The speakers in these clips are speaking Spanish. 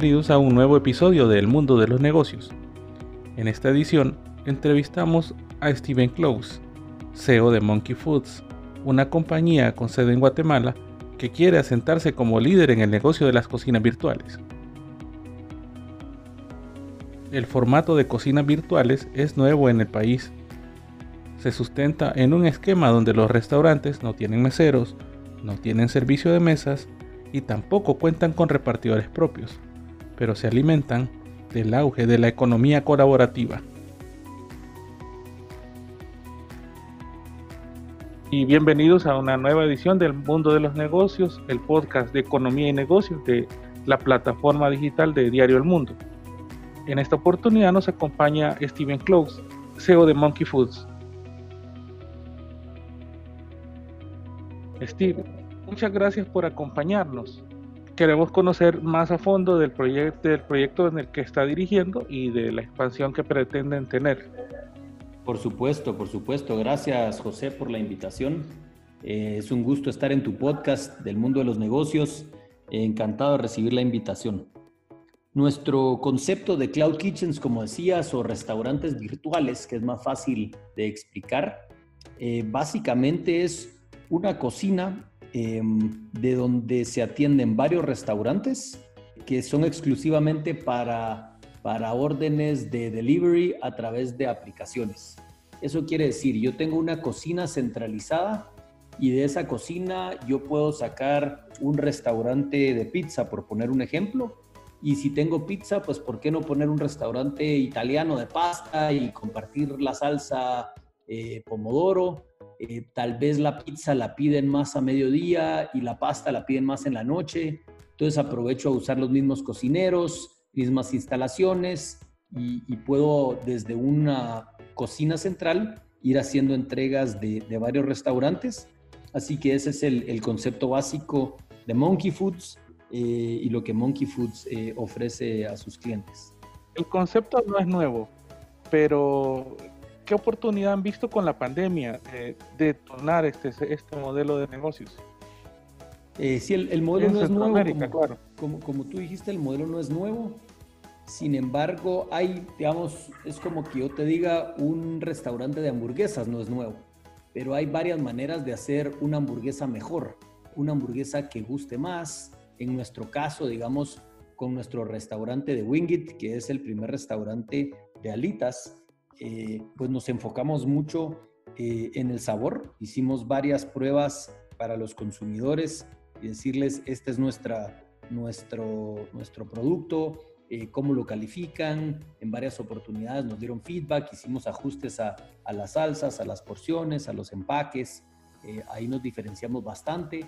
bienvenidos a un nuevo episodio del Mundo de los Negocios. En esta edición entrevistamos a Steven Close, CEO de Monkey Foods, una compañía con sede en Guatemala que quiere asentarse como líder en el negocio de las cocinas virtuales. El formato de cocinas virtuales es nuevo en el país. Se sustenta en un esquema donde los restaurantes no tienen meseros, no tienen servicio de mesas y tampoco cuentan con repartidores propios, pero se alimentan del auge de la economía colaborativa. Y bienvenidos a una nueva edición del Mundo de los Negocios, el podcast de economía y negocios de la plataforma digital de Diario El Mundo. En esta oportunidad nos acompaña Steven Close, CEO de Monkey Foods. Steve, muchas gracias por acompañarnos. Queremos conocer más a fondo del, del proyecto en el que está dirigiendo y de la expansión que pretenden tener. Por supuesto, por supuesto. Gracias, José, por la invitación. Eh, es un gusto estar en tu podcast del mundo de los negocios. encantado de recibir la invitación. Nuestro concepto de cloud kitchens, como decías, o restaurantes virtuales, que es más fácil de explicar, eh, básicamente es una cocina Em, de donde se atienden varios restaurantes que son exclusivamente para, para órdenes de delivery a través de aplicaciones. Eso quiere decir, yo tengo una cocina centralizada y de esa cocina yo puedo sacar un restaurante de pizza, por poner un ejemplo. Y si tengo pizza, pues ¿por qué no poner un restaurante italiano de pasta y compartir la salsa eh, pomodoro? Eh, tal vez la pizza la piden más a mediodía y la pasta la piden más en la noche. Entonces aprovecho a usar los mismos cocineros, mismas instalaciones y, puedo desde una cocina central ir haciendo entregas de, varios restaurantes. Así que ese es el, concepto básico de Monkey Foods eh, y lo que Monkey Foods eh, ofrece a sus clientes. El concepto no es nuevo, pero ¿qué oportunidad han visto con la pandemia de tornar este, este modelo de negocios? Eh, sí, el, modelo no es nuevo. Como, como, como, tú dijiste, el modelo no es nuevo. Sin embargo, hay, digamos, es como que yo te diga, un restaurante de hamburguesas no es nuevo. Pero hay varias maneras de hacer una hamburguesa mejor. Una hamburguesa que guste más. En nuestro caso, digamos, con nuestro restaurante de Wingit, que es el primer restaurante de alitas, eh, pues nos enfocamos mucho eh, en el sabor. Hicimos varias pruebas para los consumidores y decirles, este es nuestra, nuestro, nuestro producto, eh, cómo lo califican. En varias oportunidades nos dieron feedback, hicimos ajustes a, las salsas, a las porciones, a los empaques. ahí nos diferenciamos bastante.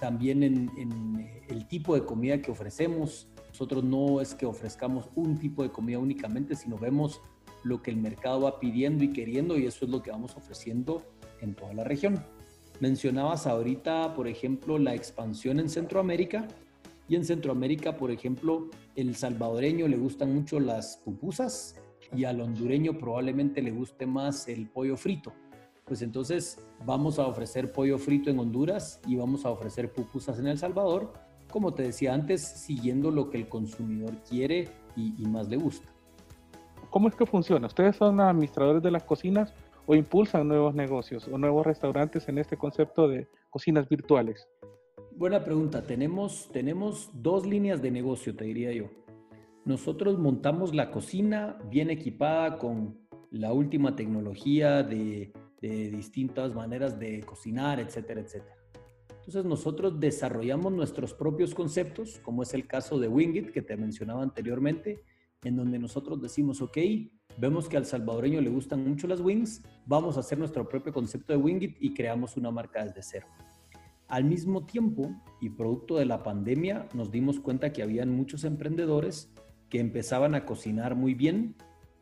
también en, en el tipo de comida que ofrecemos. Nosotros no es que ofrezcamos un tipo de comida únicamente, sino vemos lo que el mercado va pidiendo y queriendo y eso es lo que vamos ofreciendo en toda la región. Mencionabas ahorita, por ejemplo, la expansión en Centroamérica y en Centroamérica, por ejemplo, el salvadoreño le gustan mucho las pupusas y al hondureño probablemente le guste más el pollo frito. Pues entonces vamos a ofrecer pollo frito en Honduras y vamos a ofrecer pupusas en El Salvador, como te decía antes, siguiendo lo que el consumidor quiere y, y más le gusta. ¿Cómo es que funciona? ¿Ustedes son administradores de las cocinas o impulsan nuevos negocios o nuevos restaurantes en este concepto de cocinas virtuales? Buena pregunta. Tenemos, tenemos dos líneas de negocio, te diría yo. Nosotros montamos la cocina bien equipada con la última tecnología de, de distintas maneras de cocinar, etcétera, etcétera. Entonces nosotros desarrollamos nuestros propios conceptos, como es el caso de Wingit que te mencionaba anteriormente, en donde nosotros decimos, ok, vemos que al salvadoreño le gustan mucho las wings, vamos a hacer nuestro propio concepto de Wingit y creamos una marca desde cero. Al mismo tiempo, y producto de la pandemia, nos dimos cuenta que habían muchos emprendedores que empezaban a cocinar muy bien,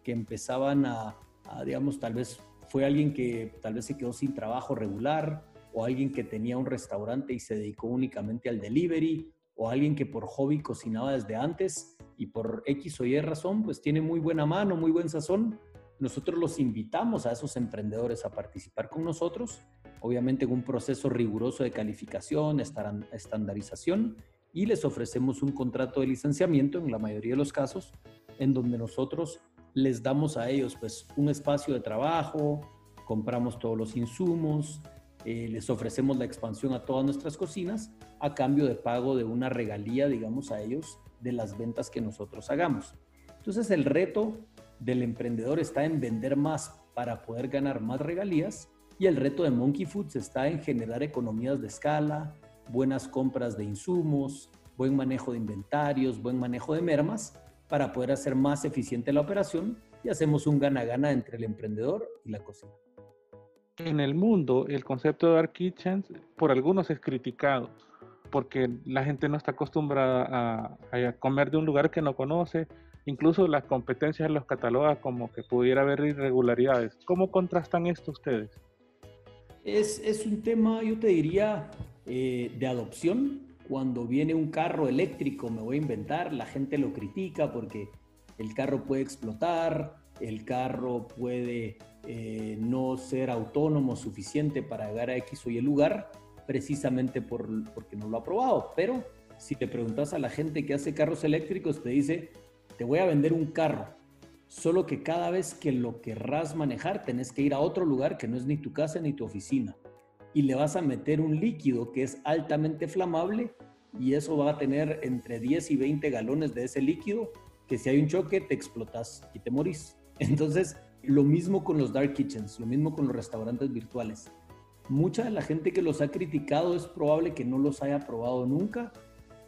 que empezaban a, a, digamos, tal vez fue alguien que tal vez se quedó sin trabajo regular, o alguien que tenía un restaurante y se dedicó únicamente al delivery, o alguien que por hobby cocinaba desde antes y por X o Y razón, pues tiene muy buena mano, muy buen sazón, nosotros los invitamos a esos emprendedores a participar con nosotros, obviamente en un proceso riguroso de calificación, estandarización, y les ofrecemos un contrato de licenciamiento en la mayoría de los casos, en donde nosotros les damos a ellos pues un espacio de trabajo, compramos todos los insumos, eh, les ofrecemos la expansión a todas nuestras cocinas a cambio de pago de una regalía, digamos, a ellos de las ventas que nosotros hagamos. Entonces el reto del emprendedor está en vender más para poder ganar más regalías y el reto de Monkey Foods está en generar economías de escala, buenas compras de insumos, buen manejo de inventarios, buen manejo de mermas para poder hacer más eficiente la operación y hacemos un gana-gana entre el emprendedor y la cocina. En el mundo, el concepto de Dark Kitchens por algunos es criticado porque la gente no está acostumbrada a, comer de un lugar que no conoce. Incluso las competencias los cataloga como que pudiera haber irregularidades. ¿Cómo contrastan esto ustedes? Es, es un tema, yo te diría, eh, de adopción. Cuando viene un carro eléctrico, me voy a inventar, la gente lo critica porque el carro puede explotar, el carro puede eh, no ser autónomo suficiente para llegar a X o Y lugar, precisamente por, porque no lo ha probado. Pero si te preguntas a la gente que hace carros eléctricos, te dice, te voy a vender un carro, solo que cada vez que lo querrás manejar, tenés que ir a otro lugar que no es ni tu casa ni tu oficina y le vas a meter un líquido que es altamente flamable y eso va a tener entre 10 y 20 galones de ese líquido que si hay un choque te explotas y te morís. Entonces, lo mismo con los dark kitchens, lo mismo con los restaurantes virtuales. Mucha de la gente que los ha criticado es probable que no los haya probado nunca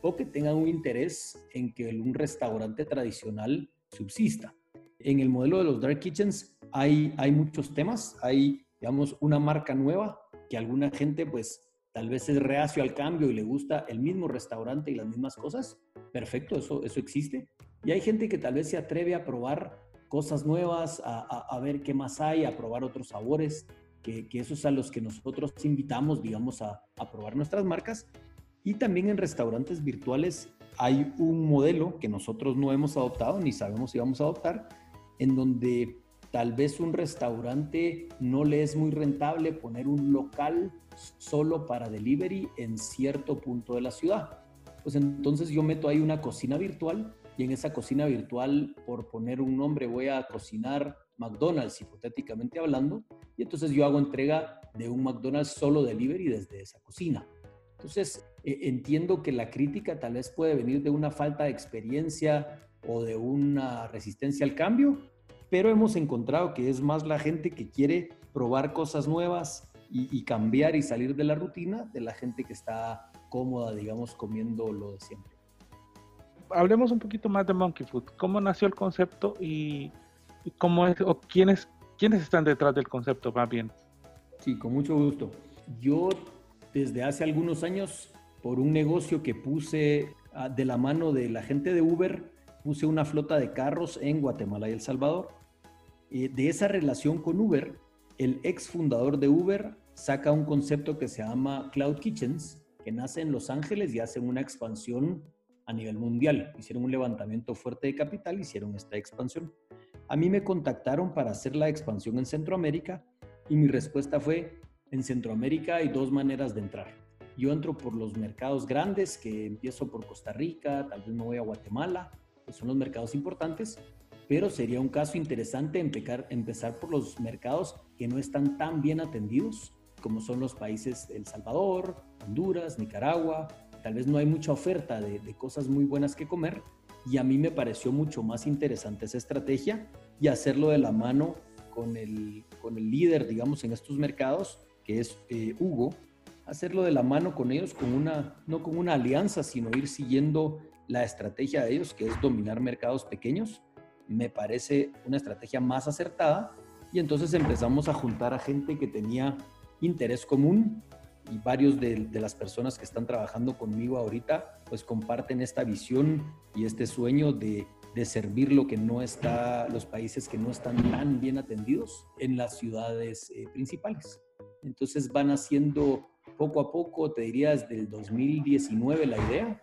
o que tengan un interés en que un restaurante tradicional subsista. En el modelo de los dark kitchens hay, hay muchos temas, hay, digamos, una marca nueva que alguna gente pues tal vez es reacio al cambio y le gusta el mismo restaurante y las mismas cosas, perfecto, eso, eso existe. Y hay gente que tal vez se atreve a probar cosas nuevas, a, ver qué más hay, a probar otros sabores, que, que esos a los que nosotros invitamos, digamos, a, a probar nuestras marcas. Y también en restaurantes virtuales hay un modelo que nosotros no hemos adoptado ni sabemos si vamos a adoptar, en donde Tal vez un restaurante no le es muy rentable poner un local solo para delivery en cierto punto de la ciudad. Pues entonces yo meto ahí una cocina virtual y en esa cocina virtual, por poner un nombre, voy a cocinar McDonald's, hipotéticamente hablando, y entonces yo hago entrega de un McDonald's solo delivery desde esa cocina. Entonces, eh, entiendo que la crítica tal vez puede venir de una falta de experiencia o de una resistencia al cambio, pero hemos encontrado que es más la gente que quiere probar cosas nuevas y, cambiar y salir de la rutina de la gente que está cómoda, digamos, comiendo lo de siempre. Hablemos un poquito más de Monkey Food. ¿Cómo nació el concepto y, cómo es, o quiénes, quiénes están detrás del concepto más bien? Sí, con mucho gusto. Yo desde hace algunos años, por un negocio que puse ah, de la mano de la gente de Uber, puse una flota de carros en Guatemala y El Salvador de esa relación con Uber, el ex fundador de Uber saca un concepto que se llama Cloud Kitchens, que nace en Los Ángeles y hacen una expansión a nivel mundial. Hicieron un levantamiento fuerte de capital, hicieron esta expansión. A mí me contactaron para hacer la expansión en Centroamérica y mi respuesta fue, en Centroamérica hay dos maneras de entrar. Yo entro por los mercados grandes, que empiezo por Costa Rica, tal vez me voy a Guatemala, que son los mercados importantes, pero sería un caso interesante empezar por los mercados que no están tan bien atendidos, como son los países El Salvador, Honduras, Nicaragua. Tal vez no hay mucha oferta de, cosas muy buenas que comer y a mí me pareció mucho más interesante esa estrategia y hacerlo de la mano con el, con el líder, digamos, en estos mercados, que es eh, Hugo, hacerlo de la mano con ellos, con una, no con una alianza, sino ir siguiendo la estrategia de ellos, que es dominar mercados pequeños. Me parece una estrategia más acertada y entonces empezamos a juntar a gente que tenía interés común y varios de, las personas que están trabajando conmigo ahorita pues comparten esta visión y este sueño de, servir lo que no está, los países que no están tan bien atendidos en las ciudades eh, principales. Entonces van haciendo poco a poco, te diría desde el 2019 la idea,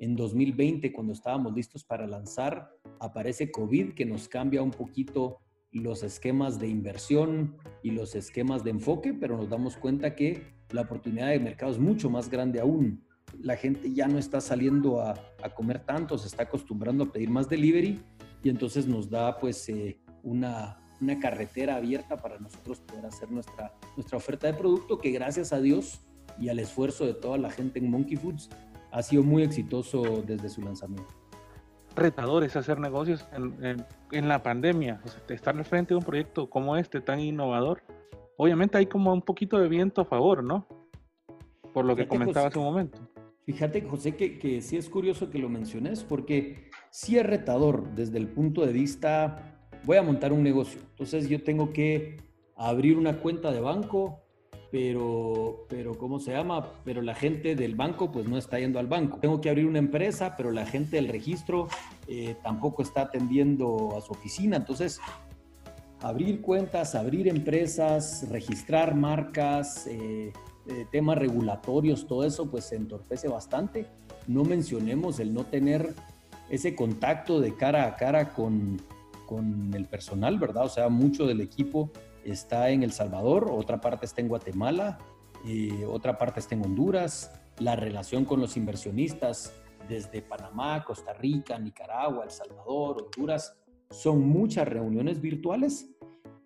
en 2020, cuando estábamos listos para lanzar, aparece COVID que nos cambia un poquito los esquemas de inversión y los esquemas de enfoque, pero nos damos cuenta que la oportunidad de mercado es mucho más grande aún. la gente ya no está saliendo a, comer tanto, se está acostumbrando a pedir más delivery y entonces nos da pues eh, una, una carretera abierta para nosotros poder hacer nuestra, nuestra oferta de producto que gracias a Dios y al esfuerzo de toda la gente en Monkey Foods ha sido muy exitoso desde su lanzamiento. Retadores hacer negocios en, en, la pandemia, o sea, estar al frente de un proyecto como este tan innovador, obviamente hay como un poquito de viento a favor, ¿no? Por lo que comentaba hace un momento. Fíjate, José, que, que sí es curioso que lo menciones, porque sí es retador desde el punto de vista, voy a montar un negocio, entonces yo tengo que abrir una cuenta de banco, pero, pero ¿cómo se llama? Pero la gente del banco pues no está yendo al banco. Tengo que abrir una empresa, pero la gente del registro eh, tampoco está atendiendo a su oficina. Entonces, abrir cuentas, abrir empresas, registrar marcas, eh, eh, temas regulatorios, todo eso pues se entorpece bastante. No mencionemos el no tener ese contacto de cara a cara con, con el personal, ¿verdad? O sea, mucho del equipo está en El Salvador, otra parte está en Guatemala, y otra parte está en Honduras. La relación con los inversionistas desde Panamá, Costa Rica, Nicaragua, El Salvador, Honduras, son muchas reuniones virtuales.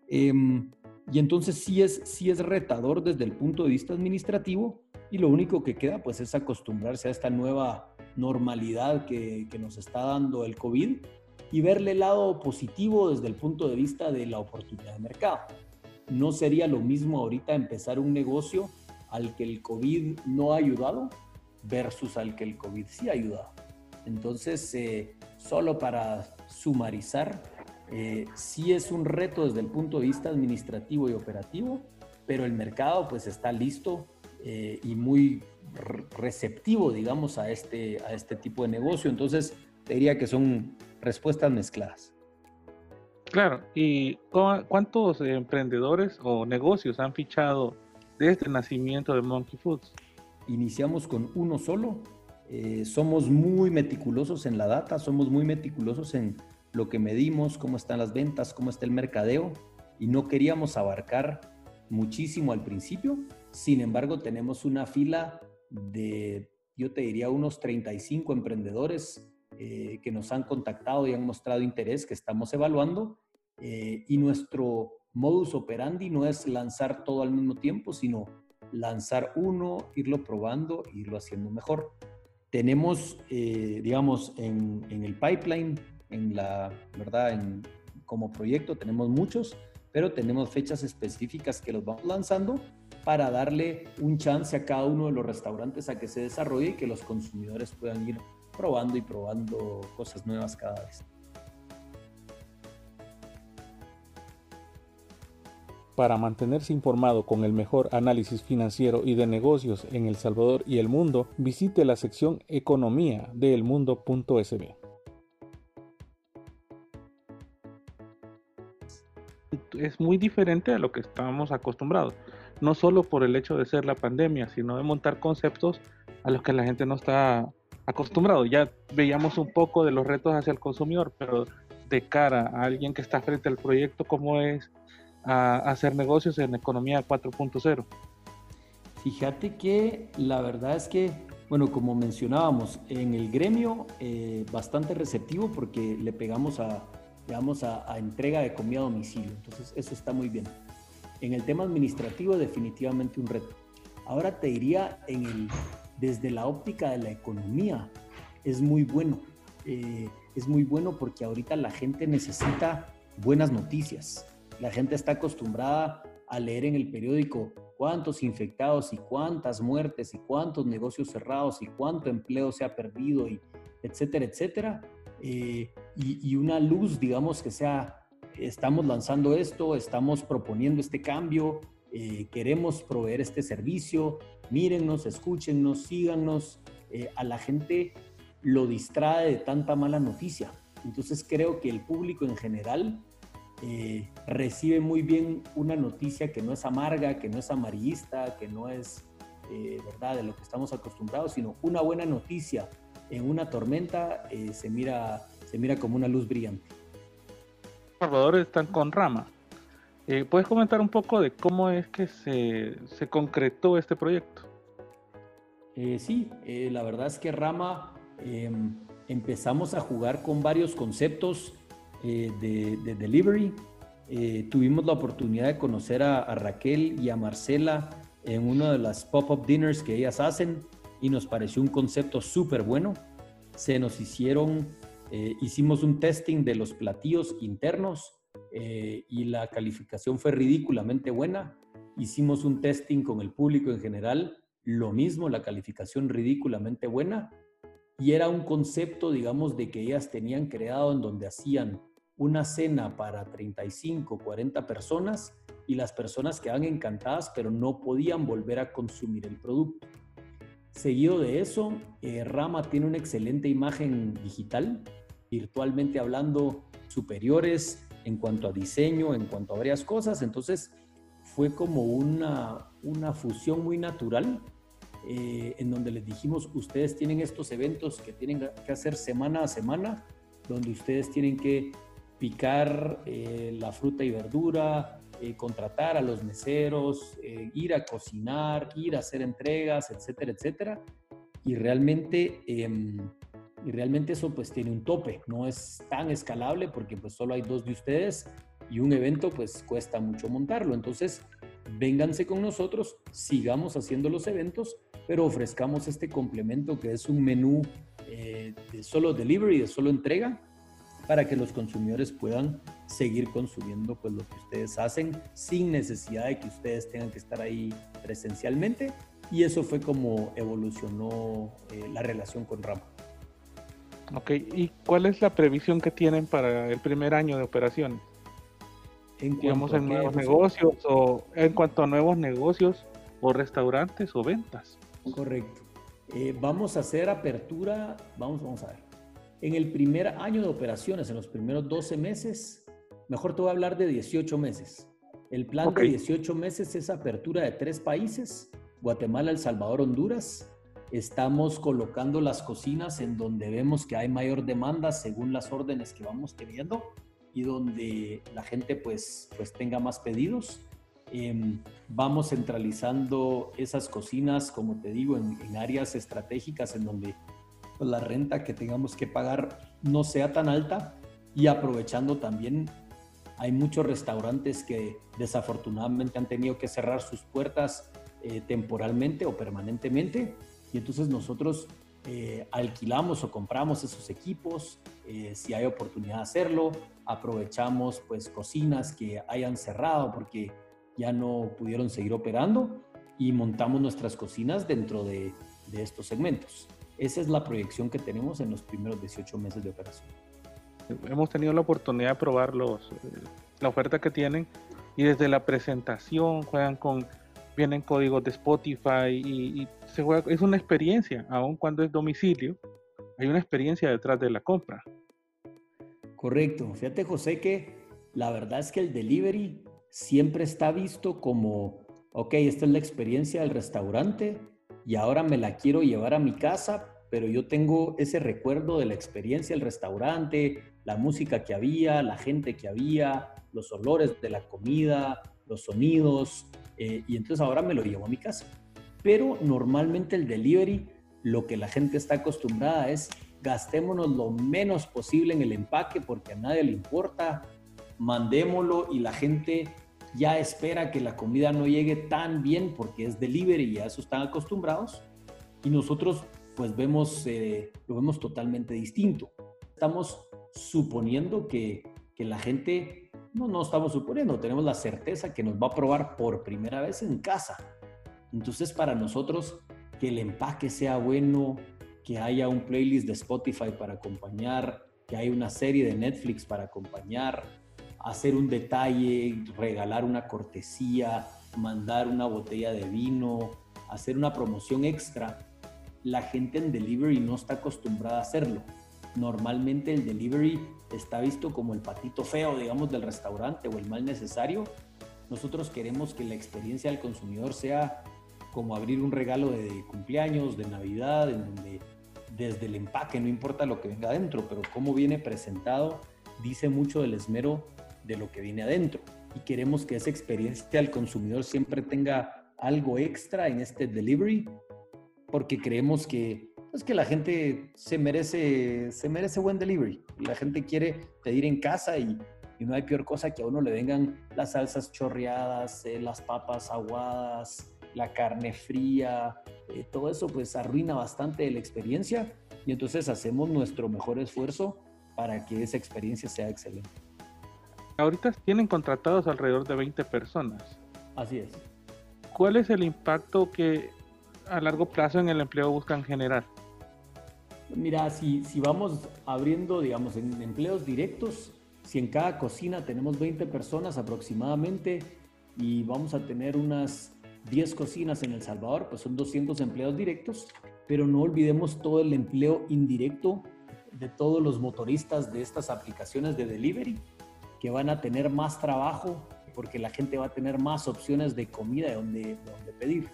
Em, y entonces sí es, sí es retador desde el punto de vista administrativo y lo único que queda pues es acostumbrarse a esta nueva normalidad que, que nos está dando el COVID y verle el lado positivo desde el punto de vista de la oportunidad de mercado. No sería lo mismo ahorita empezar un negocio al que el COVID no ha ayudado versus al que el COVID sí ha ayudado. Entonces, eh, solo para sumarizar, eh, sí es un reto desde el punto de vista administrativo y operativo, pero el mercado pues está listo eh, y muy receptivo, digamos, a este, a este tipo de negocio. Entonces, te diría que son respuestas mezcladas. Claro, ¿y cuántos emprendedores o negocios han fichado desde el nacimiento de Monkey Foods? Iniciamos con uno solo. Eh, somos muy meticulosos en la data, somos muy meticulosos en lo que medimos, cómo están las ventas, cómo está el mercadeo, y no queríamos abarcar muchísimo al principio. Sin embargo, tenemos una fila de, yo te diría, unos 35 emprendedores eh, que nos han contactado y han mostrado interés, que estamos evaluando. Eh, y nuestro modus operandi no es lanzar todo al mismo tiempo, sino lanzar uno, irlo probando, irlo haciendo mejor. Tenemos, eh, digamos, en, en, el pipeline, en la verdad, en, como proyecto, tenemos muchos, pero tenemos fechas específicas que los vamos lanzando para darle un chance a cada uno de los restaurantes a que se desarrolle y que los consumidores puedan ir probando y probando cosas nuevas cada vez. Para mantenerse informado con el mejor análisis financiero y de negocios en El Salvador y el mundo, visite la sección Economía de elmundo.sb. Es muy diferente a lo que estábamos acostumbrados, no solo por el hecho de ser la pandemia, sino de montar conceptos a los que la gente no está acostumbrado. Ya veíamos un poco de los retos hacia el consumidor, pero de cara a alguien que está frente al proyecto, ¿cómo es hacer negocios en economía 4.0? Fíjate que la verdad es que, bueno, como mencionábamos, en el gremio eh, bastante receptivo porque le pegamos a, digamos, a, a entrega de comida a domicilio. Entonces, eso está muy bien. En el tema administrativo, definitivamente un reto. Ahora te diría en el desde la óptica de la economía es muy bueno. Eh, es muy bueno porque ahorita la gente necesita buenas noticias. La gente está acostumbrada a leer en el periódico cuántos infectados y cuántas muertes y cuántos negocios cerrados y cuánto empleo se ha perdido y etcétera, etcétera. Eh, y, una luz, digamos, que sea, estamos lanzando esto, estamos proponiendo este cambio, eh, queremos proveer este servicio, mírennos, escúchenos, síganos. Eh, a la gente lo distrae de tanta mala noticia. Entonces creo que el público en general eh, recibe muy bien una noticia que no es amarga, que no es amarillista, que no es verdad de lo que estamos acostumbrados, sino una buena noticia en una tormenta se, mira, se mira como una luz brillante. Salvador están con rama. Eh, ¿Puedes comentar un poco de cómo es que se, concretó este proyecto? Eh, sí, eh, la verdad es que Rama em, empezamos a jugar con varios conceptos eh, de, delivery. tuvimos la oportunidad de conocer a, Raquel y a Marcela en uno de las pop-up dinners que ellas hacen y nos pareció un concepto súper bueno. Se nos hicieron, hicimos un testing de los platillos internos y la calificación fue ridículamente buena. Hicimos un testing con el público en general lo mismo, la calificación ridículamente buena, y era un concepto, digamos, de que ellas tenían creado en donde hacían una cena para 35, 40 personas y las personas quedaban encantadas, pero no podían volver a consumir el producto. Seguido de eso, eh, Rama tiene una excelente imagen digital, virtualmente hablando, superiores en cuanto a diseño, en cuanto a varias cosas. Entonces, fue como una, una fusión muy natural eh, en donde les dijimos, ustedes tienen estos eventos que tienen que hacer semana a semana, donde ustedes tienen que picar eh, la fruta y verdura, eh, contratar a los meseros, ir a cocinar, ir a hacer entregas, etcétera, etcétera. Y realmente, em, y realmente eso pues tiene un tope, no es tan escalable porque pues solo hay dos de ustedes y un evento pues cuesta mucho montarlo. Entonces, vénganse con nosotros, sigamos haciendo los eventos, pero ofrezcamos este complemento que es un menú eh, de solo delivery, de solo entrega, para que los consumidores puedan seguir consumiendo pues, lo que ustedes hacen sin necesidad de que ustedes tengan que estar ahí presencialmente. Y eso fue como evolucionó eh, la relación con Rama. Ok, ¿y cuál es la previsión que tienen para el primer año de operaciones? En digamos, en nuevos negocios o en cuanto a nuevos negocios o restaurantes o ventas. Correcto. Eh, vamos a hacer apertura, vamos, vamos a ver. En el primer año de operaciones, en los primeros 12 meses, mejor te voy a hablar de 18 meses. El plan de 18 meses es apertura de tres países, Guatemala, El Salvador, Honduras. Estamos colocando las cocinas en donde vemos que hay mayor demanda según las órdenes que vamos teniendo y donde la gente pues, pues tenga más pedidos. Em, vamos centralizando esas cocinas, como te digo, en, áreas estratégicas en donde pues, la renta que tengamos que pagar no sea tan alta. Y aprovechando también hay muchos restaurantes que desafortunadamente han tenido que cerrar sus puertas eh, temporalmente o permanentemente. Y entonces nosotros eh, alquilamos o compramos esos equipos, eh, si hay oportunidad de hacerlo, aprovechamos pues cocinas que hayan cerrado porque ya no pudieron seguir operando y montamos nuestras cocinas dentro de, de estos segmentos. Esa es la proyección que tenemos en los primeros 18 meses de operación. Hemos tenido la oportunidad de probar los, eh, la oferta que tienen y desde la presentación juegan con vienen códigos de Spotify y, se juega, es una experiencia, aun cuando es domicilio, hay una experiencia detrás de la compra. Correcto. Fíjate, José, que la verdad es que el delivery siempre está visto como, ok, esta es la experiencia del restaurante y ahora me la quiero llevar a mi casa, pero yo tengo ese recuerdo de la experiencia del restaurante, la música que había, la gente que había, los olores de la comida, los sonidos, eh, y entonces ahora me lo llevo a mi casa. Pero normalmente el delivery, lo que la gente está acostumbrada es gastémonos lo menos posible en el empaque porque a nadie le importa, mandémoslo y la gente ya espera que la comida no llegue tan bien porque es delivery y a eso están acostumbrados. Y nosotros pues vemos, eh, lo vemos totalmente distinto. Estamos suponiendo que, que la gente no, no estamos suponiendo, tenemos la certeza que nos va a probar por primera vez en casa. Entonces, para nosotros, que el empaque sea bueno, que haya un playlist de Spotify para acompañar, que haya una serie de Netflix para acompañar, hacer un detalle, regalar una cortesía, mandar una botella de vino, hacer una promoción extra. La gente en delivery no está acostumbrada a hacerlo. Normalmente el delivery está visto como el patito feo, digamos, del restaurante o el mal necesario. Nosotros queremos que la experiencia del consumidor sea como abrir un regalo de cumpleaños, de Navidad, en donde desde el empaque, no importa lo que venga adentro, pero cómo viene presentado, dice mucho del esmero de lo que viene adentro. Y queremos que esa experiencia del consumidor siempre tenga algo extra en este delivery porque creemos que es que la gente se merece, se merece buen delivery. La gente quiere pedir en casa y, no hay peor cosa que a uno le vengan las salsas chorreadas, eh, las papas aguadas, la carne fría, eh, todo eso pues arruina bastante la experiencia y entonces hacemos nuestro mejor esfuerzo para que esa experiencia sea excelente. Ahorita tienen contratados alrededor de 20 personas. Así es. ¿Cuál es el impacto que a largo plazo en el empleo buscan generar? Mira, si, si vamos abriendo, digamos, en empleos directos, si en cada cocina tenemos 20 personas aproximadamente y vamos a tener unas 10 cocinas en El Salvador, pues son 200 empleos directos, pero no olvidemos todo el empleo indirecto de todos los motoristas de estas aplicaciones de delivery que van a tener más trabajo porque la gente va a tener más opciones de comida de donde, de donde pedir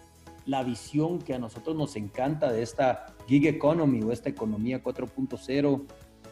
la visión que a nosotros nos encanta de esta gig economy o esta economía 4.0.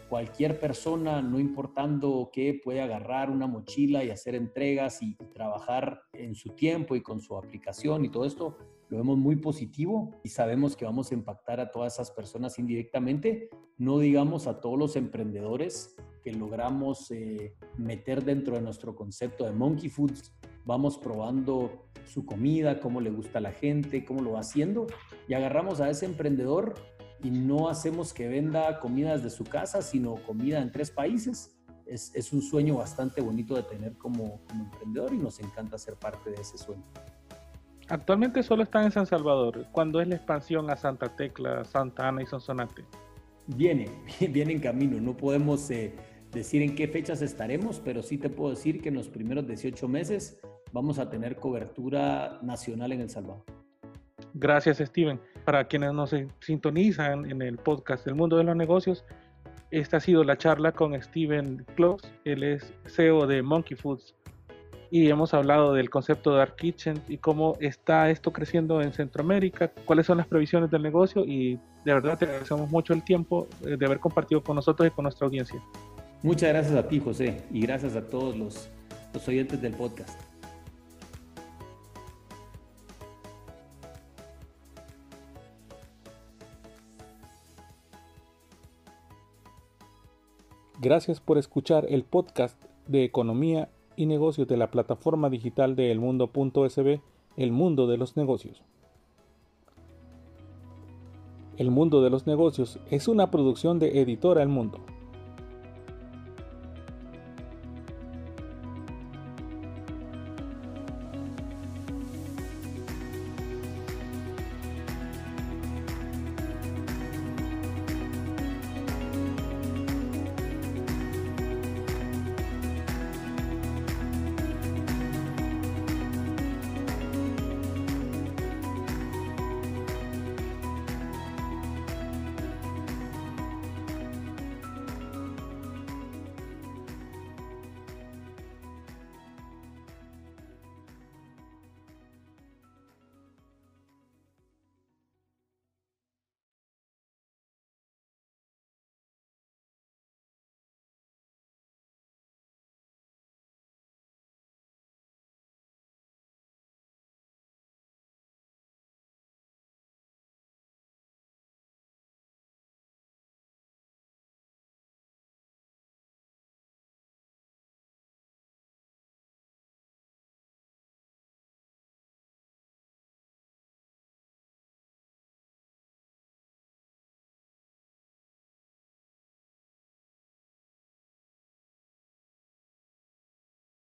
Cualquier persona, no importando qué, puede agarrar una mochila y hacer entregas y, trabajar en su tiempo y con su aplicación y todo esto, lo vemos muy positivo y sabemos que vamos a impactar a todas esas personas indirectamente, no digamos a todos los emprendedores que logramos eh, meter dentro de nuestro concepto de Monkey Foods. Vamos probando su comida, cómo le gusta a la gente, cómo lo va haciendo, y agarramos a ese emprendedor y no hacemos que venda comidas de su casa, sino comida en tres países. Es, es un sueño bastante bonito de tener como, como, emprendedor y nos encanta ser parte de ese sueño. Actualmente solo están en San Salvador. ¿Cuándo es la expansión a Santa Tecla, Santa Ana y Sonsonate? Viene, viene en camino. No podemos eh, decir en qué fechas estaremos, pero sí te puedo decir que en los primeros 18 meses vamos a tener cobertura nacional en El Salvador. Gracias, Steven. Para quienes nos sintonizan en el podcast del mundo de los negocios, esta ha sido la charla con Steven Close. Él es CEO de Monkey Foods y hemos hablado del concepto de Dark Kitchen y cómo está esto creciendo en Centroamérica, cuáles son las previsiones del negocio y de verdad te agradecemos mucho el tiempo de haber compartido con nosotros y con nuestra audiencia. Muchas gracias a ti, José, y gracias a todos los, los oyentes del podcast. Gracias por escuchar el podcast de Economía y Negocios de la plataforma digital de elmundo.sb, El Mundo de los Negocios. El Mundo de los Negocios es una producción de Editora El Mundo.